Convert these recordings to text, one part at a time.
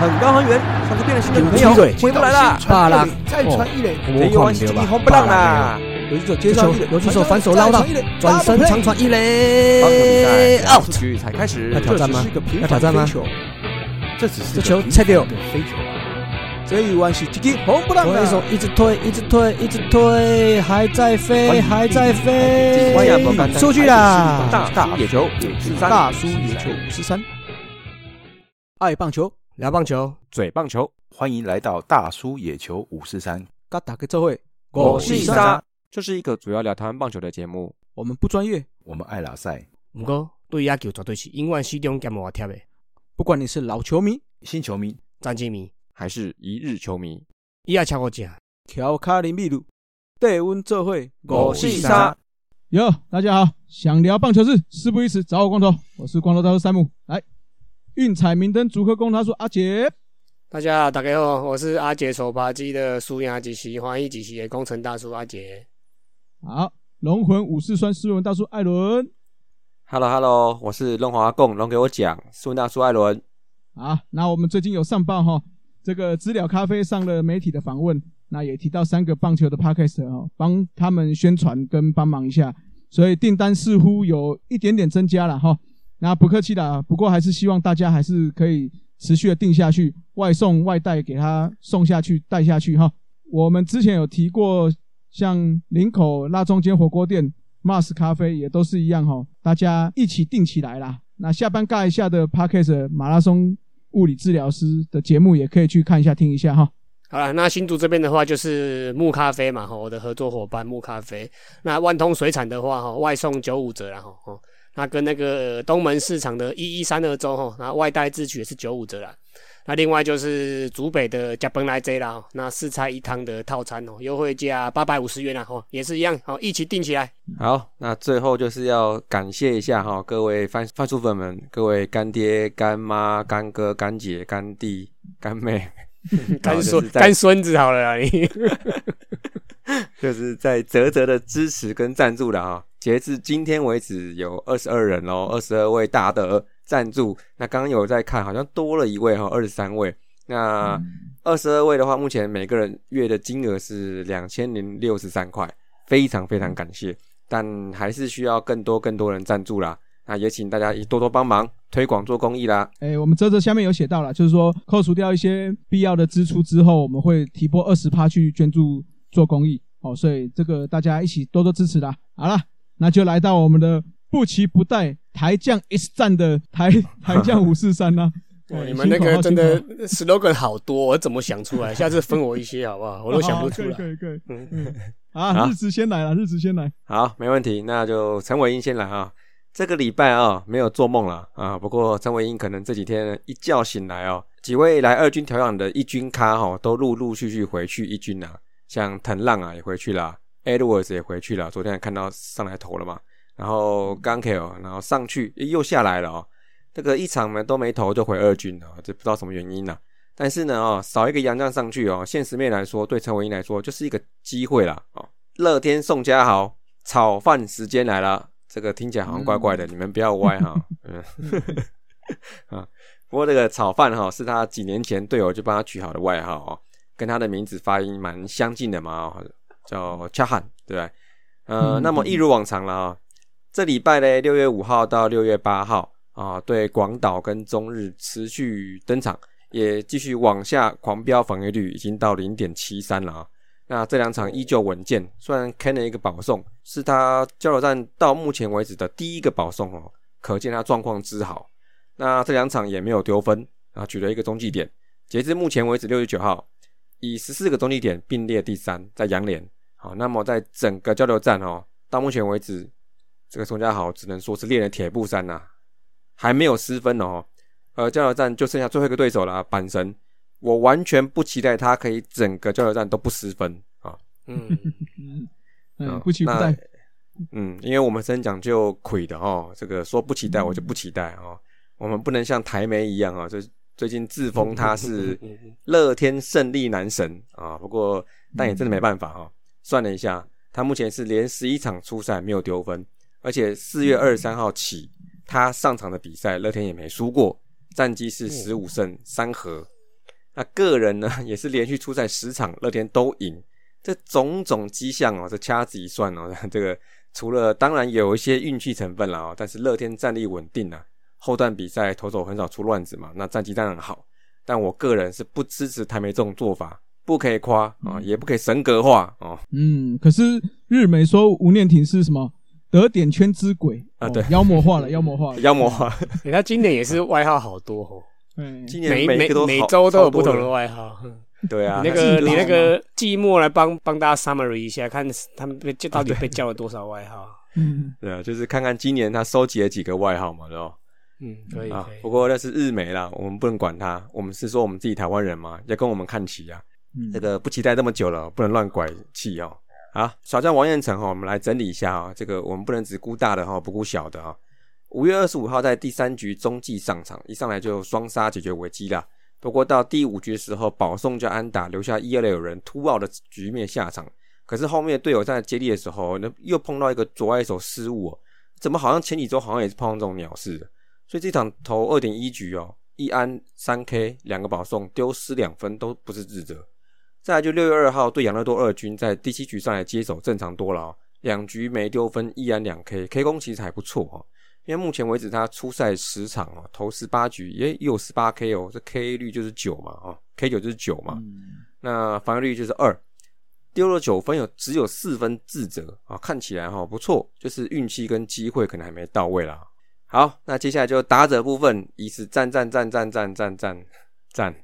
很高很远，像是变了心的女朋友回不来了。巴拉，再传一垒，这一弯是一红不让啦。游击手接上一垒，游击手反手捞到，转身长传一垒，out。局才开始，要挑战吗？要挑战吗？这只是这球切掉，飞球。啊！这一弯是直击红不让推手一直推，一直推，一直推，还在飞，还在飞，出去啦！大野球五十三，大叔野球五十三，爱棒球，聊棒球，嘴棒球，欢迎来到大叔野球五四三。嘎打个这会，我是沙。这是一个主要聊台湾棒球的节目。我们不专业，我们爱拉赛。不过对野球绝对是永远始终兼无贴的。不管你是老球迷、新球迷、战绩迷，还是一日球迷，伊也超我正。乔卡林秘鲁，带温这会，我是沙。哟，大家好，想聊棒球事，事不宜迟，找我光头。我是光头大叔山姆。来，运彩明灯主客工他说阿杰。大家好，大家好，我是阿杰手扒鸡的苏牙吉西，欢迎吉西的工程大叔阿杰。好，龙魂武士酸斯文大叔艾伦。Hello Hello，我是龙华贡龙给我讲，苏大叔艾伦。好，那我们最近有上报哈，这个知了咖啡上了媒体的访问，那也提到三个棒球的 podcast 哦，帮他们宣传跟帮忙一下，所以订单似乎有一点点增加了哈。那不客气啦，不过还是希望大家还是可以持续的订下去，外送外带给他送下去带下去哈。我们之前有提过，像林口辣中间火锅店。Mars 咖啡也都是一样哈，大家一起订起来啦。那下班尬一下的 Parkes 马拉松物理治疗师的节目也可以去看一下、听一下哈。好了，那新竹这边的话就是木咖啡嘛，哈，我的合作伙伴木咖啡。那万通水产的话，哈，外送九五折啦，哈，那跟那个东门市场的一一三二周，哈，那外带自取也是九五折啦。那另外就是竹北的加本来这啦，那四菜一汤的套餐哦，优惠价八百五十元啦，哦，也是一样，哦，一起订起来。好，那最后就是要感谢一下哈，各位番番薯粉们，各位干爹、干妈、干哥、干姐、干弟、干妹、干孙、干孙子好了啦，你 就是在泽泽的支持跟赞助了哈。截至今天为止，有二十二人哦，二十二位大的。赞助，那刚刚有在看，好像多了一位哈，二十三位。那二十二位的话，目前每个人月的金额是两千零六十三块，非常非常感谢。但还是需要更多更多人赞助啦。那也请大家多多帮忙推广做公益啦。哎，我们泽泽下面有写到了，就是说扣除掉一些必要的支出之后，我们会提拨二十趴去捐助做公益。哦，所以这个大家一起多多支持啦。好了，那就来到我们的。不期不待，台将 S 战的台 台将五四三呢？你们那个真的 slogan 好多，我怎么想出来？下次分我一些好不好？我都想不出来。可以可以，嗯嗯。啊，日子先来了，日子先来。好，没问题，那就陈伟英先来啊。这个礼拜啊，没有做梦了啊。不过陈伟英可能这几天一觉醒来哦，几位来二军调养的一军咖哈，都陆陆续续回去一军了。像藤浪啊也回去了，Edwards 也回去了。昨天看到上来投了嘛。然后刚 K 哦，然后上去又下来了哦，这个一场呢都没投就回二军了，这不知道什么原因呢？但是呢哦，少一个洋将上去哦，现实面来说，对陈伟英来说就是一个机会啦哦。乐天宋家豪炒饭时间来了，这个听起来好像怪怪的，你们不要歪哈。嗯，啊，不过这个炒饭哈是他几年前队友就帮他取好的外号哦，跟他的名字发音蛮相近的嘛，叫恰汉，对不对？呃，那么一如往常了啊。这礼拜呢，六月五号到六月八号啊，对广岛跟中日持续登场，也继续往下狂飙，防御率已经到零点七三了啊。那这两场依旧稳健，虽然开了一个保送，是他交流战到目前为止的第一个保送哦，可见他状况之好。那这两场也没有丢分啊，取了一个中继点。截至目前为止，六月九号以十四个中继点并列第三，在洋联。好，那么在整个交流战哦，到目前为止。这个宋家豪只能说是练了铁布衫呐，还没有失分哦。呃，交流战就剩下最后一个对手了，板神。我完全不期待他可以整个交流战都不失分啊。嗯嗯，不期待。嗯，因为我们真讲究亏的哦。这个说不期待，我就不期待哦。我们不能像台媒一样啊，就最近自封他是乐天胜利男神啊。不过，但也真的没办法哈。算了一下，他目前是连十一场初赛没有丢分。而且四月二十三号起，他上场的比赛乐天也没输过，战绩是十五胜三和，那个人呢 也是连续出赛十场，乐天都赢。这种种迹象哦，这掐指一算哦，这个除了当然有一些运气成分了哦，但是乐天战力稳定啊，后段比赛投手很少出乱子嘛，那战绩当然好。但我个人是不支持台媒这种做法，不可以夸啊，也不可以神格化哦。嗯，可是日媒说吴念婷是什么得点圈之鬼哦啊对妖魔化了，妖魔化了，妖魔化，欸他今年也是外号好多哦，嗯，今年每每每一个都每周都有不同的外号。对啊，你那个你那个寂寞来帮帮大家 summary 一下，看他们被到底被叫了多少外号。嗯，对啊，就是看看今年他收集了几个外号嘛，对吧？嗯，可以啊可以，。不过那是日媒啦，我们不能管他，我们是说我们自己台湾人嘛，要跟我们看齐啊。嗯这个不期待这么久了，不能乱拐气哦。好，小将王彦辰哈，我们来整理一下啊、这个我们不能只顾大的哈，不顾小的啊、五月二十五号在第三局中继上场，一上来就双杀解决危机啦。不过到第五局的时候，保送就安打，留下一二垒有人突爆的局面下场。可是后面队友在接力的时候，那又碰到一个左外手失误、哦，怎么好像前几周好像也是碰到这种鸟事的？所以这场投二点一局哦，一安三 K 两个保送，丢失两分都不是自责。再来就六月二号对养乐多二军在第七局上来接手正常多了、哦，两局没丢分，一安两 K，K 攻其实还不错哦。因为目前为止他出赛十场哦，投十八局也也有十八 K 哦，这 K 率就是九嘛哦，K 九就是九嘛，那防御率就是二，丢了九分有只有四分自责啊，看起来哈、不错，就是运气跟机会可能还没到位啦。好，那接下来就打者部分，以此赞赞赞赞赞赞赞赞。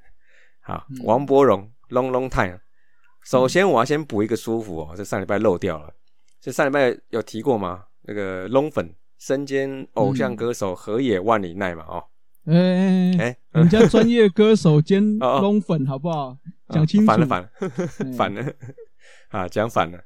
好，王柏荣 long long time。首先我要先补一个舒服哦，这上礼拜漏掉了，这上礼拜有提过吗？那个龙粉身兼偶像歌手河野万里奈嘛哦，哎哎，哎、人家专业歌手兼 龙粉，好不好？讲清楚，反了反了。哎反了 啊，讲反了。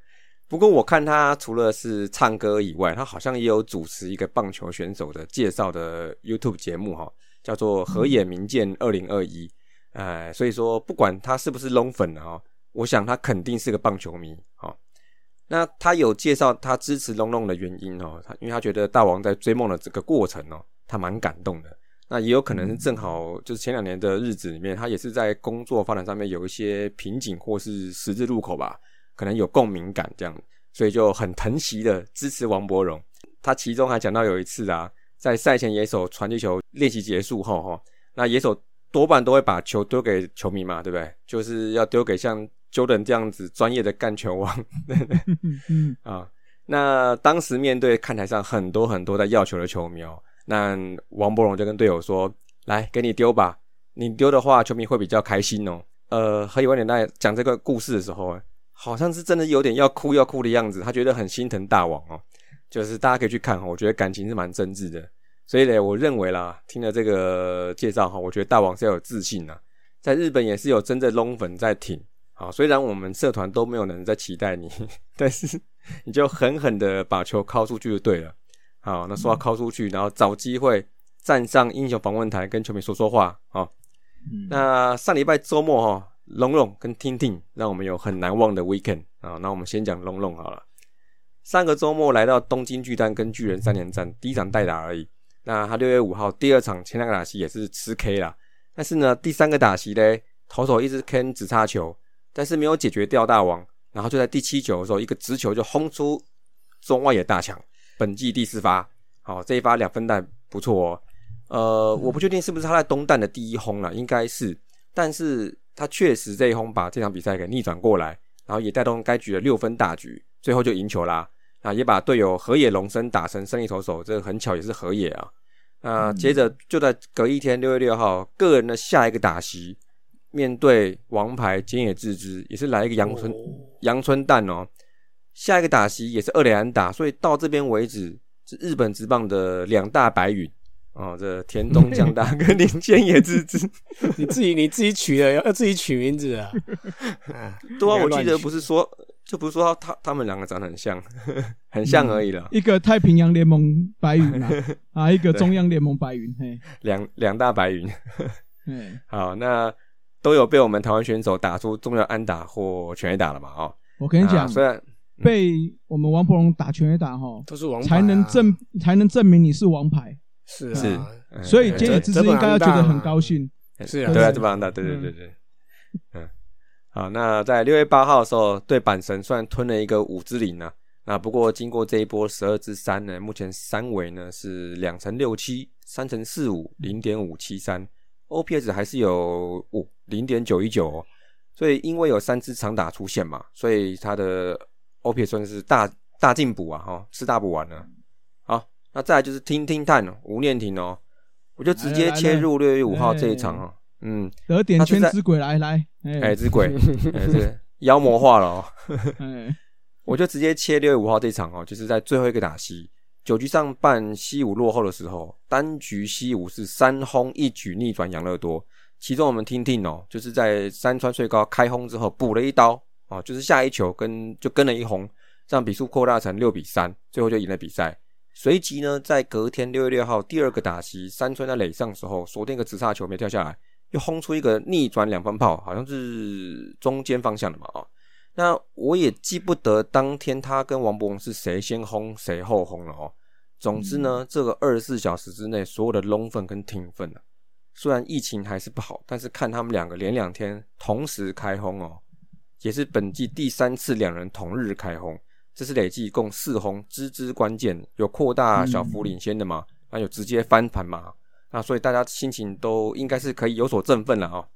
不过我看他除了是唱歌以外，他好像也有主持一个棒球选手的介绍的 YouTube 节目哈，叫做河野明剑二零二一。哎，所以说不管他是不是 Long 粉啊，我想他肯定是个棒球迷哦。那他有介绍他支持龙龙的原因哦，他因为他觉得大王在追梦的这个过程哦，他蛮感动的。那也有可能是正好就是前两年的日子里面，他也是在工作发展上面有一些瓶颈或是十字路口吧，可能有共鸣感这样，所以就很疼惜的支持王柏荣。他其中还讲到有一次啊，在赛前野手传击球练习结束后哈，那野手多半都会把球丢给球迷嘛，对不对？就是要丢给像 Jordan 这样子专业的干球王 啊。那当时面对看台上很多很多在要球的球迷哦，那王柏荣就跟队友说：“来，给你丢吧，你丢的话，球迷会比较开心哦。”呃，何以万年在讲这个故事的时候，好像是真的有点要哭要哭的样子，他觉得很心疼大王哦。就是大家可以去看哈，我觉得感情是蛮真挚的。所以呢，我认为啦，听了这个介绍哈，我觉得大王是要有自信呐。在日本也是有真正龙粉在挺。好，虽然我们社团都没有人在期待你，但是你就狠狠的把球敲出去就对了。好，那说要敲出去，然后找机会站上英雄访问台跟球迷说说话。啊，那上礼拜周末哈，龙龙跟听听让我们有很难忘的 weekend 啊。那我们先讲龙龙好了。上个周末来到东京巨蛋跟巨人三连战，第一场代打而已。那他六月五号第二场前两个打席也是吃 K 啦，但是呢，第三个打席嘞，投手一直 Ken 直插球，但是没有解决掉大王，然后就在第七球的时候，一个直球就轰出中外野大墙，本季第四发，好，这一发两分弹不错哦。呃，我不确定是不是他在东弹的第一轰了，应该是，但是他确实这一轰把这场比赛给逆转过来，然后也带动该局的六分大局，最后就赢球啦。啊，也把队友河野龙生打成胜利投手，这个很巧也是河野啊。那接着就在隔一天六月六号，个人的下一个打席，面对王牌菅野智之，也是来一个阳春阳春蛋哦。下一个打席也是二连安打，所以到这边为止是日本职棒的两大白云哦，这田东将大跟 林菅野之之。你自己你自己取的，要要自己取名字啊。啊，对啊，我记得不是说就不是说他他们两个长得很像，很像而已了。一个太平洋联盟白云啊，啊，一个中央联盟白云，嘿，两两大白云。嗯，好，那都有被我们台湾选手打出重要安打或全垒打了嘛？哦，我跟你讲，啊虽然被我们王柏荣打全垒打哈，都是王牌啊才能证才能证明你是王牌，是是所以对菅野之之应该要觉得很高兴。是啊对啊，对这帮大，对对对对。嗯，好，那在六月八号的时候，对阪神虽然吞了一个五支零呢，那不过经过这一波十二支三呢，目前三围呢是两成六七，三成四五，零点五七三，OPS 还是有五零点九一九哦。所以因为有三支长打出现嘛，所以他的 OPS 算是大大进补啊，哈，吃大补丸了。好，那再来就是听听探吴念婷哦，我就直接切入六月五号这一场哦。嗯，得点圈之鬼来来，哎，之鬼，哎，是妖魔化了哦。我就直接切六月五号这一场哦，就是在最后一个打西九局上半西武落后的时候，单局西武是三轰一举逆转养乐多。其中我们听听哦，就是在山川最高开轰之后补了一刀哦，就是下一球跟就跟了一轰，让比数扩大成六比三，最后就赢了比赛。随即呢，在隔天六月六号第二个打席，山村在垒上时候锁定一个直叉球没跳下来，又轰出一个逆转两分炮，好像是中间方向的嘛哦。那我也记不得当天他跟王博文是谁先轰谁后轰了哦。总之呢，这个二十四小时之内所有的龙分跟挺分啊。虽然疫情还是不好，但是看他们两个连两天同时开轰哦，也是本季第三次两人同日开轰，这是累计共四红，支支关键，有扩大小幅领先的嘛？那有直接翻盘嘛？那所以大家心情都应该是可以有所振奋了哦。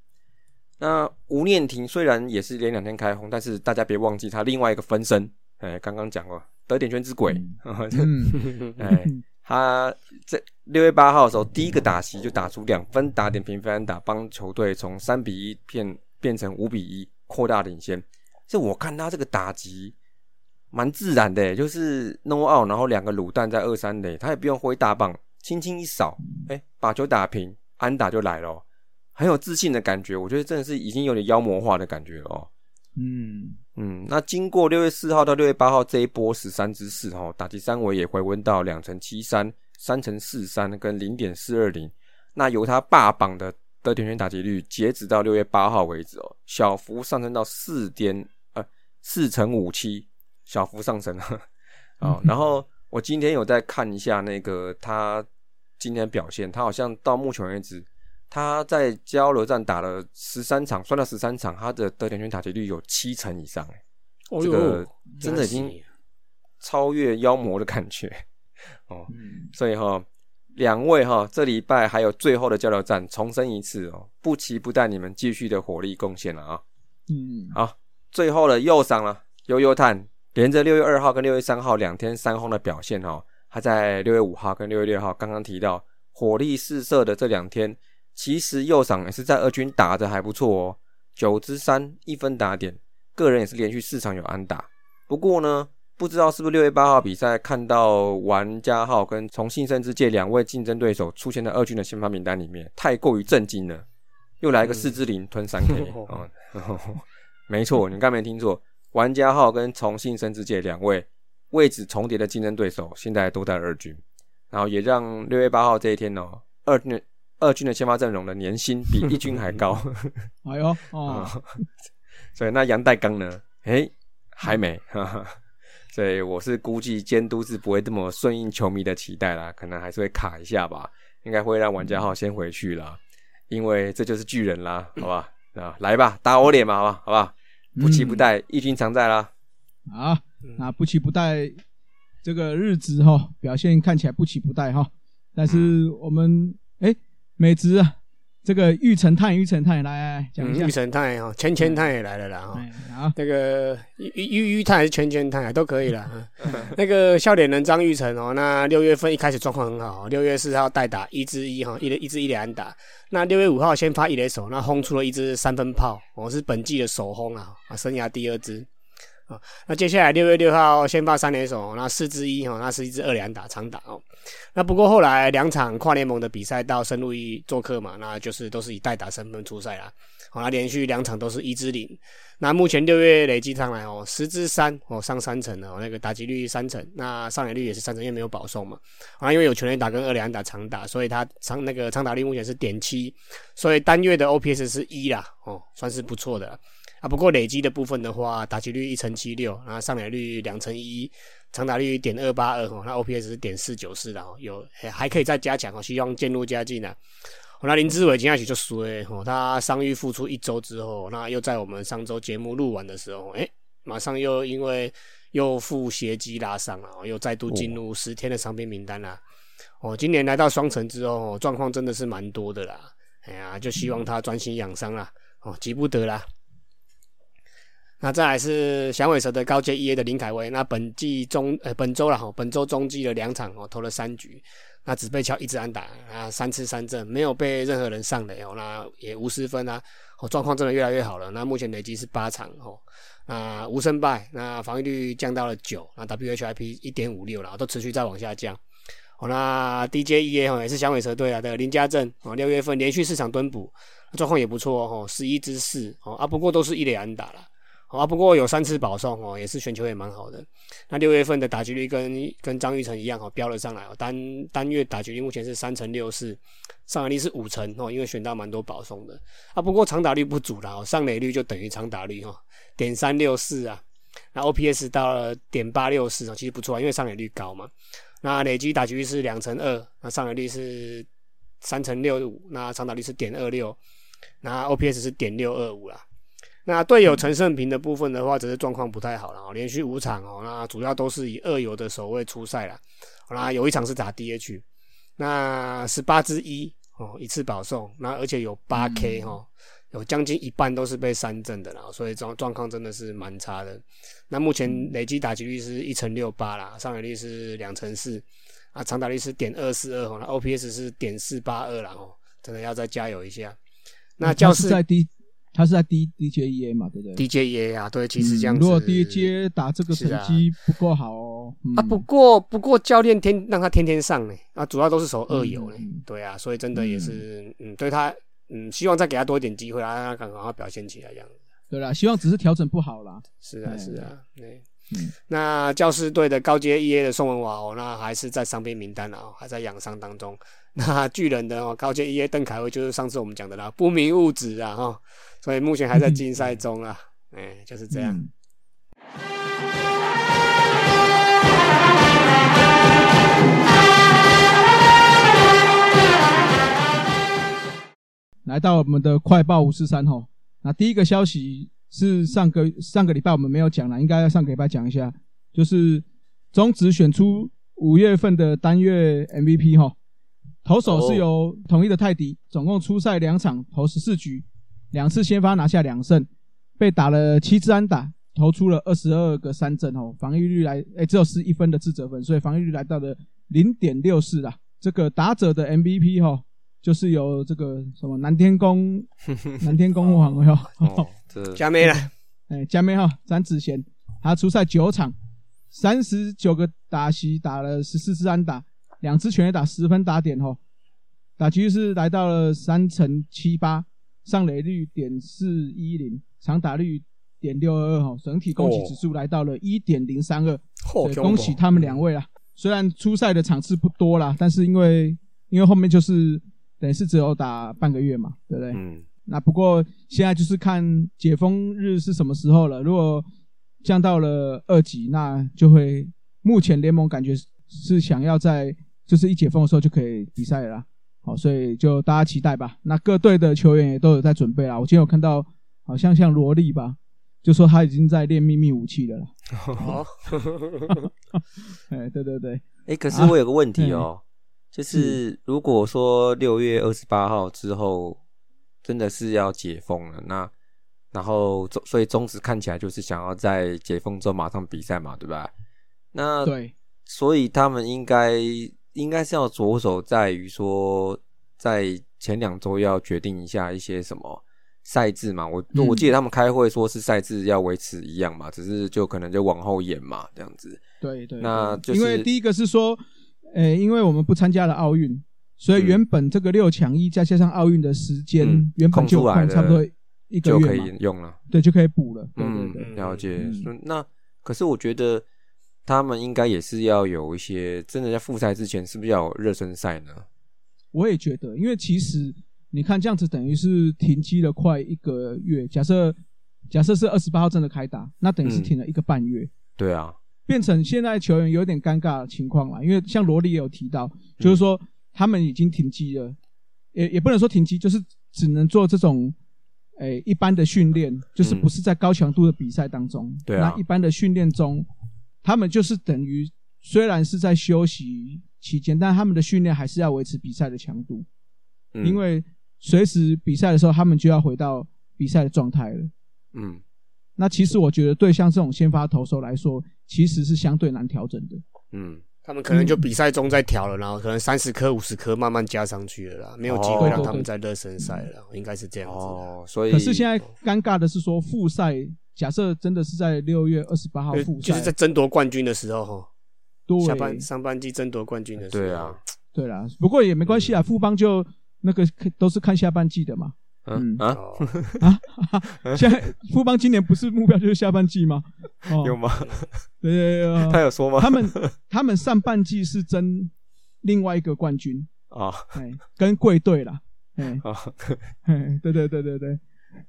那吴念婷虽然也是连两天开红，但是大家别忘记他另外一个分身，哎，刚刚讲过得点圈之鬼，哎。他在六月八号的时候，第一个打席就打出两分打点平分打，帮球队从三比一变变成五比一，扩大领先。这我看他这个打击蛮自然的，就是 no out，然后两个卤蛋在二三垒，他也不用挥大棒，轻轻一扫，哎，把球打平，安打就来了，很有自信的感觉。我觉得真的是已经有点妖魔化的感觉了。嗯嗯，那经过六月四号到六月八号这一波十三支四哈，打击三围也回温到两成七三、三成四三跟零点四二零。那由他霸榜的得点圈打击率，截止到六月八号为止哦，小幅上升到四点呃四乘五七，小幅上升啊。哦，然后我今天有在看一下那个他今天表现，他好像到目前为止。他在交流站打了十三场，算到十三场，他的得点圈打击率有七成以上，哎，这个真的已经超越妖魔的感觉哦。所以哈，两位哈，这礼拜还有最后的交流站，重申一次哦，不期不待你们继续的火力贡献了啊。嗯，好，最后的右上了悠悠探，连着六月二号跟六月三号两天三轰的表现哈，他在六月五号跟六月六号刚刚提到火力四射的这两天。其实右赏也是在二军打的还不错哦，九支三一分打点，个人也是连续四场有安打。不过呢，不知道是不是六月八号比赛看到玩家号跟重庆生之界两位竞争对手出现在二军的先发名单里面，太过于震惊了。又来个四支零吞三 K 哦，没错，你刚没听错，玩家号跟重庆生之界两位位置重叠的竞争对手现在都在二军，然后也让六月八号这一天哦，二军。二军的先发阵容的年薪比一军还高，哎呦哦，所以那杨代刚呢？哎，还没，所以我是估计监督是不会这么顺应球迷的期待啦，可能还是会卡一下吧，应该会让玩家号先回去啦，因为这就是巨人啦，好吧？啊，来吧，打我脸嘛，好吧？好吧？不期不待，一军常在啦。啊，那不期不待这个日子哈，表现看起来不期不待哈，但是我们哎。美职啊，这个玉成泰，玉成泰来讲一下。玉成泰哈，钱钱泰也来了啦哈。好，那个玉玉玉泰还是钱钱泰都可以了。那个笑脸人张玉成哦，那六月份一开始状况很好，六月四号代打一支一哈，一一支一连打。那六月五号先发一垒手，那轰出了一支三分炮，哦是本季的首轰啊，啊生涯第二支。啊，那接下来六月六号先发三连手，那四支一哈，那是一支二连打长打哦。那不过后来两场跨联盟的比赛到深入一做客嘛，那就是都是以代打身份出赛啦。好，那连续两场都是一支零。那目前六月累计上来哦，十支三哦，上三成哦，那个打击率三成，那上垒率也是三成，因为没有保送嘛。啊，因为有全垒打跟二连打长打，所以他长那个长打率目前是点七，所以单月的 OPS 是一啦，哦，算是不错的。啊，不过累积的部分的话，打击率一成七六，然后上垒率两成一，长打率点二八二哦，那 OPS 是点四九四的哦，有还可以再加强哦，希望渐入佳境呢。那林志伟今天起就衰哦，他伤愈复出一周之后，那又在我们上周节目录完的时候，哎，马上又因为又腹斜肌拉伤了，又再度进入十天的伤病名单啦。哦，今年来到双城之后，状况真的是蛮多的啦。哎呀，就希望他专心养伤啦，哦，急不得啦。那再来是响尾蛇的高阶 EA 的林凯威，那本季中呃本周了哈，本周中季了两场哦，投了三局。那只被敲一支安打啊，三次三振，没有被任何人上垒哦，那也无失分啊，哦，状况真的越来越好了。那目前累积是八场哦，那无胜败，那防御率降到了九，那 WHIP 一点五六了，都持续在往下降。哦，那 DJEA 哦也是响尾蛇队啊的林家正哦，六月份连续四场蹲捕，状况也不错哦，十一支四哦啊，不过都是一垒安打了。啊，不过有三次保送哦，也是选球也蛮好的。那六月份的打击率跟跟张玉成一样哦，飙了上来哦。单单月打击率目前是三成六四，上垒率是五成哦，因为选到蛮多保送的。啊，不过长打率不足了哦，上垒率就等于长打率哈，点三六四啊。那 OPS 到了点八六四哦，其实不错啊，因为上垒率高嘛。那累积打击率是两成二，那上垒率是三成六五，那长打率是点二六，那 OPS 是点六二五啦。那队友陈胜平的部分的话，只是状况不太好了哦，连续五场哦，那主要都是以二游的守卫出赛了，那有一场是打 DH，那十八之一哦，一次保送，那而且有八 K 哈，有将近一半都是被三振的啦，所以状状况真的是蛮差的。那目前累计打击率是一乘六八啦，上垒率是两乘四，啊，长打率是点二四二哦，那 OPS 是点四八二啦哦，真的要再加油一下。那教室在低。他是在 D D J E A 嘛，对不对？D J E A 啊，对，其实这样子。如果 D J 打这个成绩不够好哦。啊，不过不过教练天让他天天上呢，啊，主要都是守二游呢，对啊，所以真的也是，嗯，对他，嗯，希望再给他多一点机会啊，让他赶快表现起来这样子。对啦，希望只是调整不好啦。是啊，是啊，对。那教师队的高阶 E A 的宋文华哦，那还是在伤病名单啊，还在养伤当中。那巨人的哦，高阶 E A 邓凯威就是上次我们讲的啦，不明物质啊哈，所以目前还在竞赛中啊，哎，就是这样。来到我们的快报五四三吼，那第一个消息。是上个上个礼拜我们没有讲了，应该要上个礼拜讲一下，就是中职选出五月份的单月 MVP 哈，投手是由统一的泰迪，总共出赛两场，投十四局，两次先发拿下两胜，被打了七支安打，投出了二十二个三振哦，防御率来哎只有十一分的自责分，所以防御率来到了零点六四啦。这个打者的 MVP 哈。就是有这个什么南天宫，南天宫王哟，加妹了，哎，加妹哈，詹子贤，他出赛九场，三十九个打席，打了十四支安打，两支全垒打，十分打点哈，打击率是来到了三成七八，上垒率点四一零，长打率点六二二哈，整体攻击指数来到了一点零三二，恭喜他们两位啦。虽然出赛的场次不多啦，但是因为因为后面就是。等于是只有打半个月嘛，对不对？嗯。那不过现在就是看解封日是什么时候了。如果降到了二级，那就会目前联盟感觉是想要在就是一解封的时候就可以比赛了。好，所以就大家期待吧。那各队的球员也都有在准备啦。我今天有看到，好像像罗莉吧，就说他已经在练秘密武器了。好。哎，对对对。哎，可是我有个问题哦。就是如果说六月二十八号之后真的是要解封了，那然后中所以中职看起来就是想要在解封之后马上比赛嘛，对吧？那对，所以他们应该应该是要着手在于说，在前两周要决定一下一些什么赛制嘛。我我记得他们开会说是赛制要维持一样嘛，只是就可能就往后延嘛，这样子。对对，那就是因为第一个是说。诶，因为我们不参加了奥运，所以原本这个六强一再加上奥运的时间，原本就空差不多一个月就可以用了，对，就可以补了。嗯，了解。那可是我觉得他们应该也是要有一些真的在复赛之前，是不是要有热身赛呢？我也觉得，因为其实你看这样子等于是停机了快一个月。假设假设是二十八号真的开打，那等于是停了一个半月。对啊。变成现在球员有点尴尬的情况了，因为像罗莉也有提到，就是说他们已经停机了，也也不能说停机，就是只能做这种诶、一般的训练，就是嗯不是在高强度的比赛当中。对啊。那一般的训练中，他们就是等于虽然是在休息期间，但他们的训练还是要维持比赛的强度，嗯。因为随时比赛的时候，他们就要回到比赛的状态了。嗯那其实我觉得，对像这种先发投手来说，其实是相对难调整的。嗯他们可能就比赛中在调了，然后可能三十颗、五十颗慢慢加上去了啦，没有机哦会让他们在热身赛了，应该是这样子的。哦，所以可是现在尴尬的是说，复赛假设真的是在六月二十八号就复赛，就是在争夺冠军的时候哈，对下半上半季争夺冠军的时候，对啊，对啦，不过也没关系啊，富邦就那个都是看下半季的嘛。嗯啊，哦，现在富邦今年不是目标就是下半季吗？哦，有吗？对对对 他，有说吗？他们他们上半季是争另外一个冠军，啊哎，跟贵队啦，哎，啊，哎对对对对对，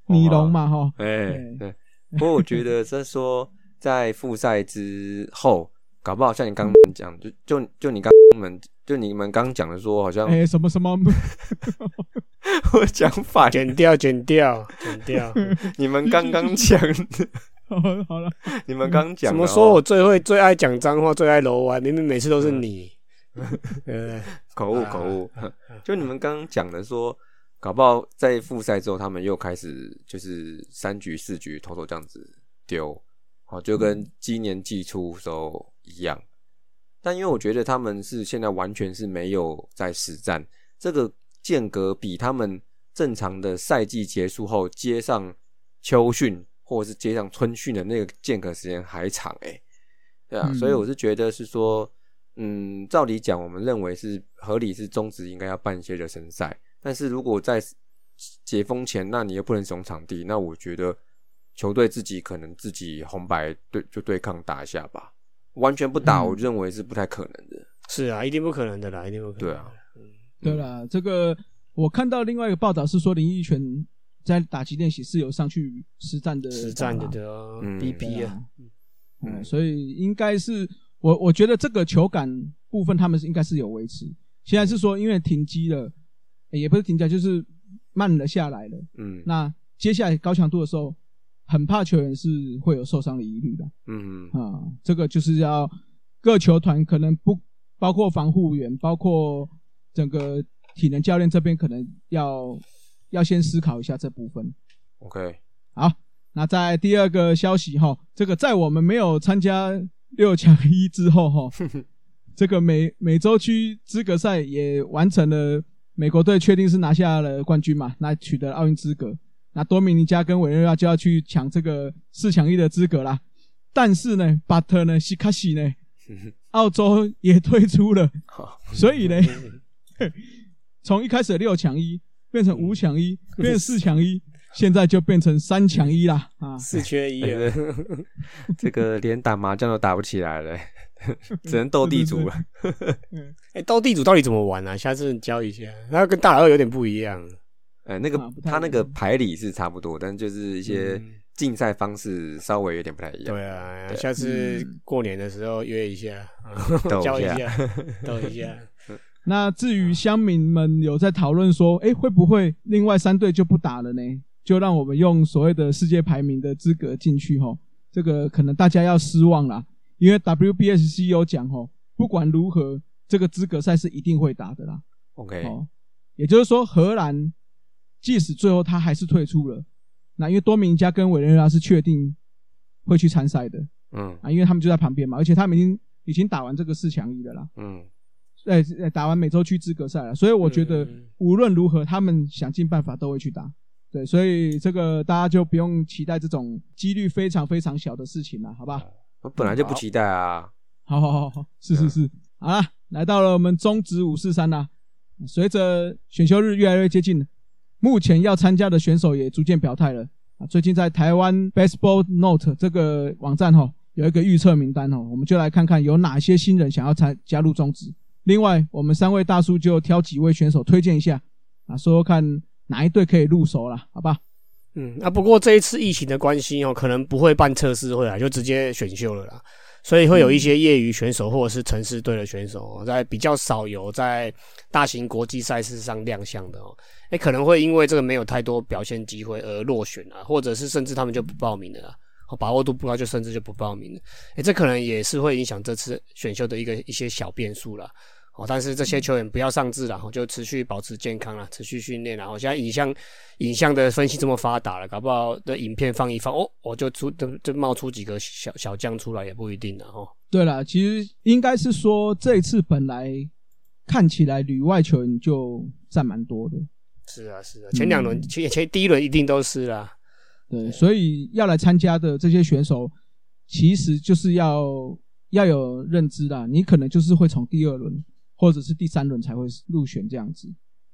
尼龙嘛哈，哎对对。不过我觉得这说在复赛之后，搞不好像你刚刚讲，就就就你刚们就你们刚讲的说，好像哎什么什么，我讲反，剪掉，剪掉，剪掉。你们刚刚讲的，好好了，你们刚刚讲怎么说我最会、最爱讲脏话、最爱楼玩，明明每次都是你，对不对？口误口误，就你们刚刚讲的说，搞不好在复赛之后，他们又开始就是三局四局偷偷这样子丢，好，就跟今年季初时候一样。但因为我觉得他们是现在完全是没有在实战，这个间隔比他们正常的赛季结束后接上秋训或者是接上春训的那个间隔时间还长诶、对啊，嗯所以我是觉得是说，嗯，照理讲，我们认为是合理是中职应该要办一些热身赛，但是如果在解封前，那你又不能使用场地，那我觉得球队自己可能自己红白对就对抗打一下吧，完全不打，嗯。我认为是不太可能的。是啊，一定不可能的啦，一定不可能。对啊，对啦，这个我看到另外一个报道是说林奕泉在打击练习是有上去实战的，实战的的哦嗯，BB 啊，对啊，嗯，所以应该是我我觉得这个球感部分他们是应该是有维持。现在是说因为停机了，也不是停机，就是慢了下来了。嗯。那接下来高强度的时候，很怕球员是会有受伤的疑虑的嗯啊。这个就是要各球团可能不包括防护员，包括整个体能教练这边可能要要先思考一下这部分。，OK，好，那在第二个消息哈，这个在我们没有参加六强一之后哈，这个美美洲区资格赛也完成了，美国队确定是拿下了冠军嘛，那取得了奥运资格。那多米尼加跟委内瑞拉就要去抢这个四强一的资格啦。但是呢，巴特呢，西卡西呢，澳洲也退出了，所以呢，从一开始的六强一变成五强一，变成四强一，现在就变成三强一啦啊！四缺一 这个连打麻将都打不起来了，只能斗地主了。哎，斗地主到底怎么玩啊？下次教一下，那跟大老二有点不一样。呃，那个啊他那个一样牌理是差不多，但就是一些嗯竞赛方式稍微有点不太一样。对啊，对下次嗯过年的时候约一下，教一下下，斗一下。那至于乡民们有在讨论说，哎，会不会另外三队就不打了呢？就让我们用所谓的世界排名的资格进去吼，这个可能大家要失望啦，因为 WBSC 有讲吼，不管如何，这个资格赛是一定会打的啦。OK，哦，也就是说，荷兰即使最后他还是退出了，那因为多米尼加跟委内瑞拉是确定会去参赛的嗯啊，因为他们就在旁边嘛，而且他们已经已经打完这个四强一了啦，嗯呃，呃打完美洲区资格赛了，所以我觉得嗯无论如何，他们想尽办法都会去打。对，所以这个大家就不用期待这种几率非常非常小的事情了，好吧？我本来就不期待啊。好好好好，是是是，好了，来到了我们中职五四三啦。随着选秀日越来越接近了，目前要参加的选手也逐渐表态了啊。最近在台湾 Baseball Note 这个网站哈，有一个预测名单哦，我们就来看看有哪些新人想要参加入中职。另外，我们三位大叔就挑几位选手推荐一下啊，说说看哪一队可以入手了，好吧？嗯，啊，不过这一次疫情的关系哦，可能不会办测试会啊，就直接选秀了啦。所以会有一些业余选手或者是城市队的选手，在比较少有在大型国际赛事上亮相的哦。哎，可能会因为这个没有太多表现机会而落选啊，或者是甚至他们就不报名了，把握度不高就甚至就不报名了。哎，这可能也是会影响这次选秀的一个一些小变数了。哦，但是这些球员不要上志然后就持续保持健康啊，持续训练然后现在影像影像的分析这么发达了，搞不好的影片放一放，哦，我就出就就冒出几个小小将出来也不一定的哈。对了，其实应该是说这一次本来看起来旅外球员就占蛮多的。是啊，是啊，前两轮前前第一轮一定都是啦。对，所以要来参加的这些选手，其实就是要要有认知啦，你可能就是会从第二轮。或者是第三轮才会入选这样子，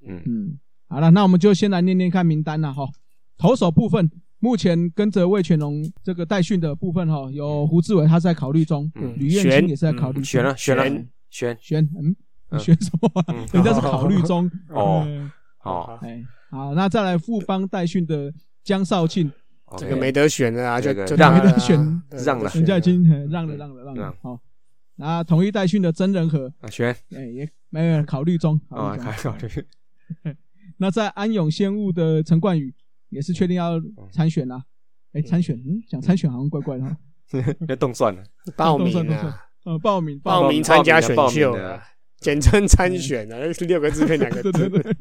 嗯。嗯，好了，那我们就先来念念看名单了哈。投手部分，目前跟着魏全龙这个代训的部分哈，有胡志伟他在考虑中，吕彦青也是在考虑，选了选了选。选，嗯，选什么？人家是考虑中。哦。好，哎，好，那再来富邦代训的江少庆，这个没得选的啊，就就没得选，让了，人家已经让了让了让了，好。啊，统一代训的真人和啊，选哎也没有考虑中啊，考虑。那在安永仙雾的陈冠宇也是确定要参选啦。哎，参选，嗯，讲参选好像怪怪的哈。别动算了，报名啊，呃，报名报名。参加选秀啊，简称参选啊，六个字配两个字。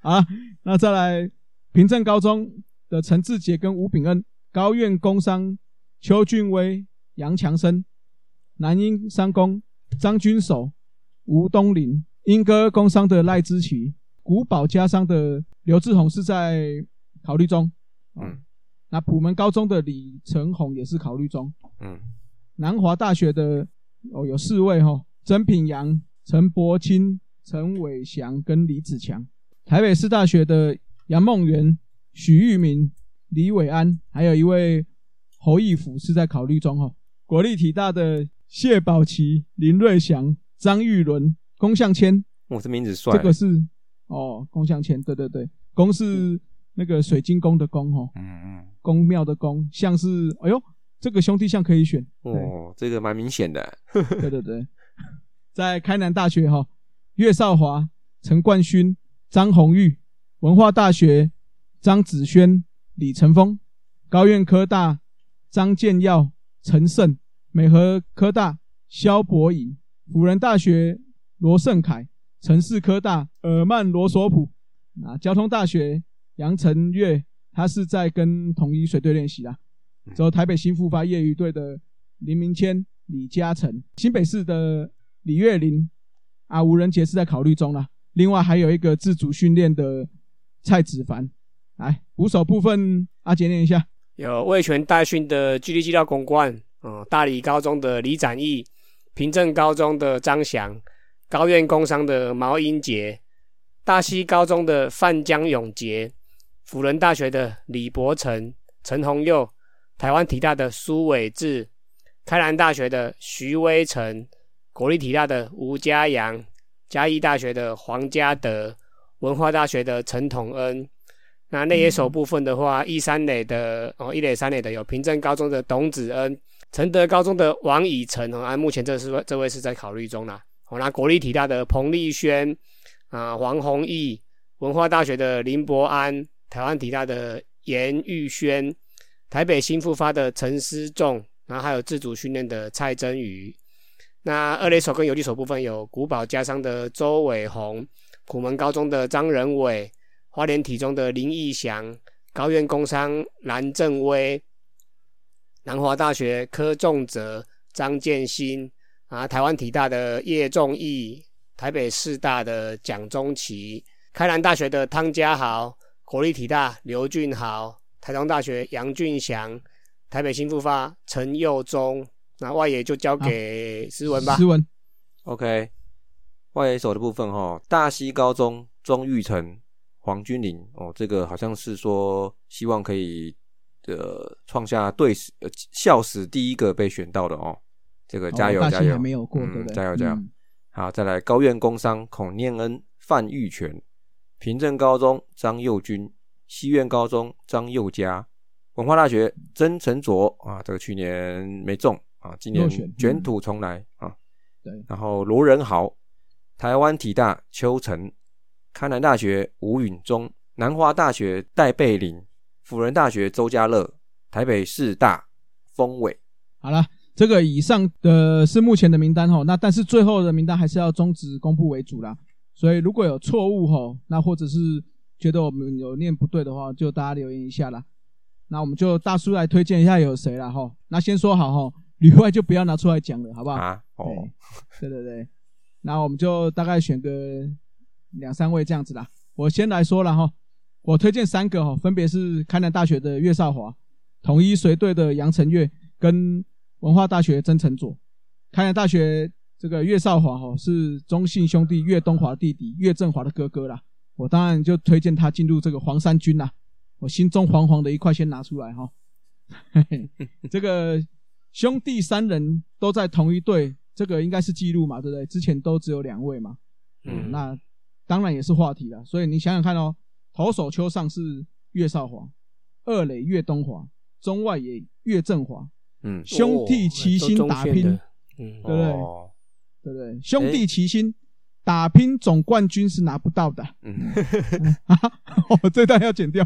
啊，那再来平镇高中的陈志杰跟吴炳恩，高院工商邱俊威、杨强生。南英三公张君守、吴东林，英歌工商的赖之奇，古堡家商的刘志宏是在考虑中。嗯，那普门高中的李成宏也是考虑中。嗯，南华大学的哦有四位哈，曾品阳、陈柏清、陈伟祥跟李子强。台北市大学的杨梦圆、许玉明、李伟安，还有一位侯义甫是在考虑中哈。国立体大的。谢宝琪、林瑞祥、张玉伦、龚向谦，我这名字帅。这个是哦，龚向谦，对对对，龚是那个水晶宫的宫哦，嗯嗯，宫庙的宫，像是哎呦，这个兄弟像可以选哦，这个蛮明显的，对对对，在开南大学哈，岳少华、陈冠勋、张红玉，文化大学张子轩、李成峰，高院科大张建耀、陈胜。美和科大肖博颖，辅仁大学罗胜凯，城市科大尔曼罗索普，啊，交通大学杨成月，他是在跟统一水队练习啦。之后台北新复发业余队的林明谦、李嘉诚，新北市的李月林，啊，吴仁杰是在考虑中啦。另外还有一个自主训练的蔡子凡，来鼓手部分，阿杰念一下，有魏权代训的距离技料公关。哦，大理高中的李展毅，平镇高中的张翔，高院工商的毛英杰，大溪高中的范江永杰，辅仁大学的李伯成、陈宏佑，台湾体大的苏伟志，开南大学的徐威成，国立体大的吴家阳，嘉义大学的黄家德，文化大学的陈统恩。那内野手部分的话，一三垒的哦，一垒三垒的有平镇高中的董子恩。承德高中的王以诚哦，啊，目前这是这位是在考虑中啦。哦，那国立体大的彭丽轩啊，黄宏毅，文化大学的林伯安，台湾体大的严玉轩，台北新复发的陈思仲，然后还有自主训练的蔡真宇。那二垒手跟游击手部分有古堡家商的周伟宏，虎门高中的张仁伟，花莲体中的林义祥，高院工商蓝正威。南华大学柯仲哲、张建新啊，台湾体大的叶仲义，台北市大的蒋中奇，开南大学的汤家豪，国立体大刘俊豪，台中大学杨俊祥，台北新复发陈佑忠，那外野就交给斯文吧。斯文，OK，外野手的部分哈，大溪高中庄玉成、黄君玲哦，这个好像是说希望可以。呃创下队史呃校史第一个被选到的哦，这个加油加油，没有过对不对？加油加油！好，再来高院工商孔念恩、范玉泉，平镇高中张佑军，西苑高中张佑嘉，文化大学曾成卓啊，这个去年没中啊，今年卷土重来啊。对，然后罗仁豪，台湾体大邱成，开南大学吴允中，南华大学戴贝林，辅仁大学周家乐，台北市大丰伟。好了，这个以上的是目前的名单哈，那但是最后的名单还是要终止公布为主啦。所以如果有错误哈，那或者是觉得我们有念不对的话，就大家留言一下啦。那我们就大叔来推荐一下有谁了哈。那先说好哈，旅外就不要拿出来讲了，好不好？啊，哦，对对对，那我们就大概选个两三位这样子啦。我先来说了哈，我推荐三个哈，分别是开南大学的岳少华、统一随队的杨成岳跟文化大学曾成佐。开南大学这个岳少华哈是中信兄弟岳东华的弟弟，岳振华的哥哥啦。我当然就推荐他进入这个黄衫军啦。我心中惶惶的一块先拿出来哈。嘿 嘿这个兄弟三人都在同一队，这个应该是记录嘛，对不对？之前都只有两位嘛，嗯那当然也是话题了。所以你想想看哦，投手丘上是岳少华，二垒岳东华，中外也岳振华，嗯，兄弟齐心打拼，嗯，对不对哦对不对？兄弟齐心打拼总冠军是拿不到的嗯，啊！哦，这段要剪掉。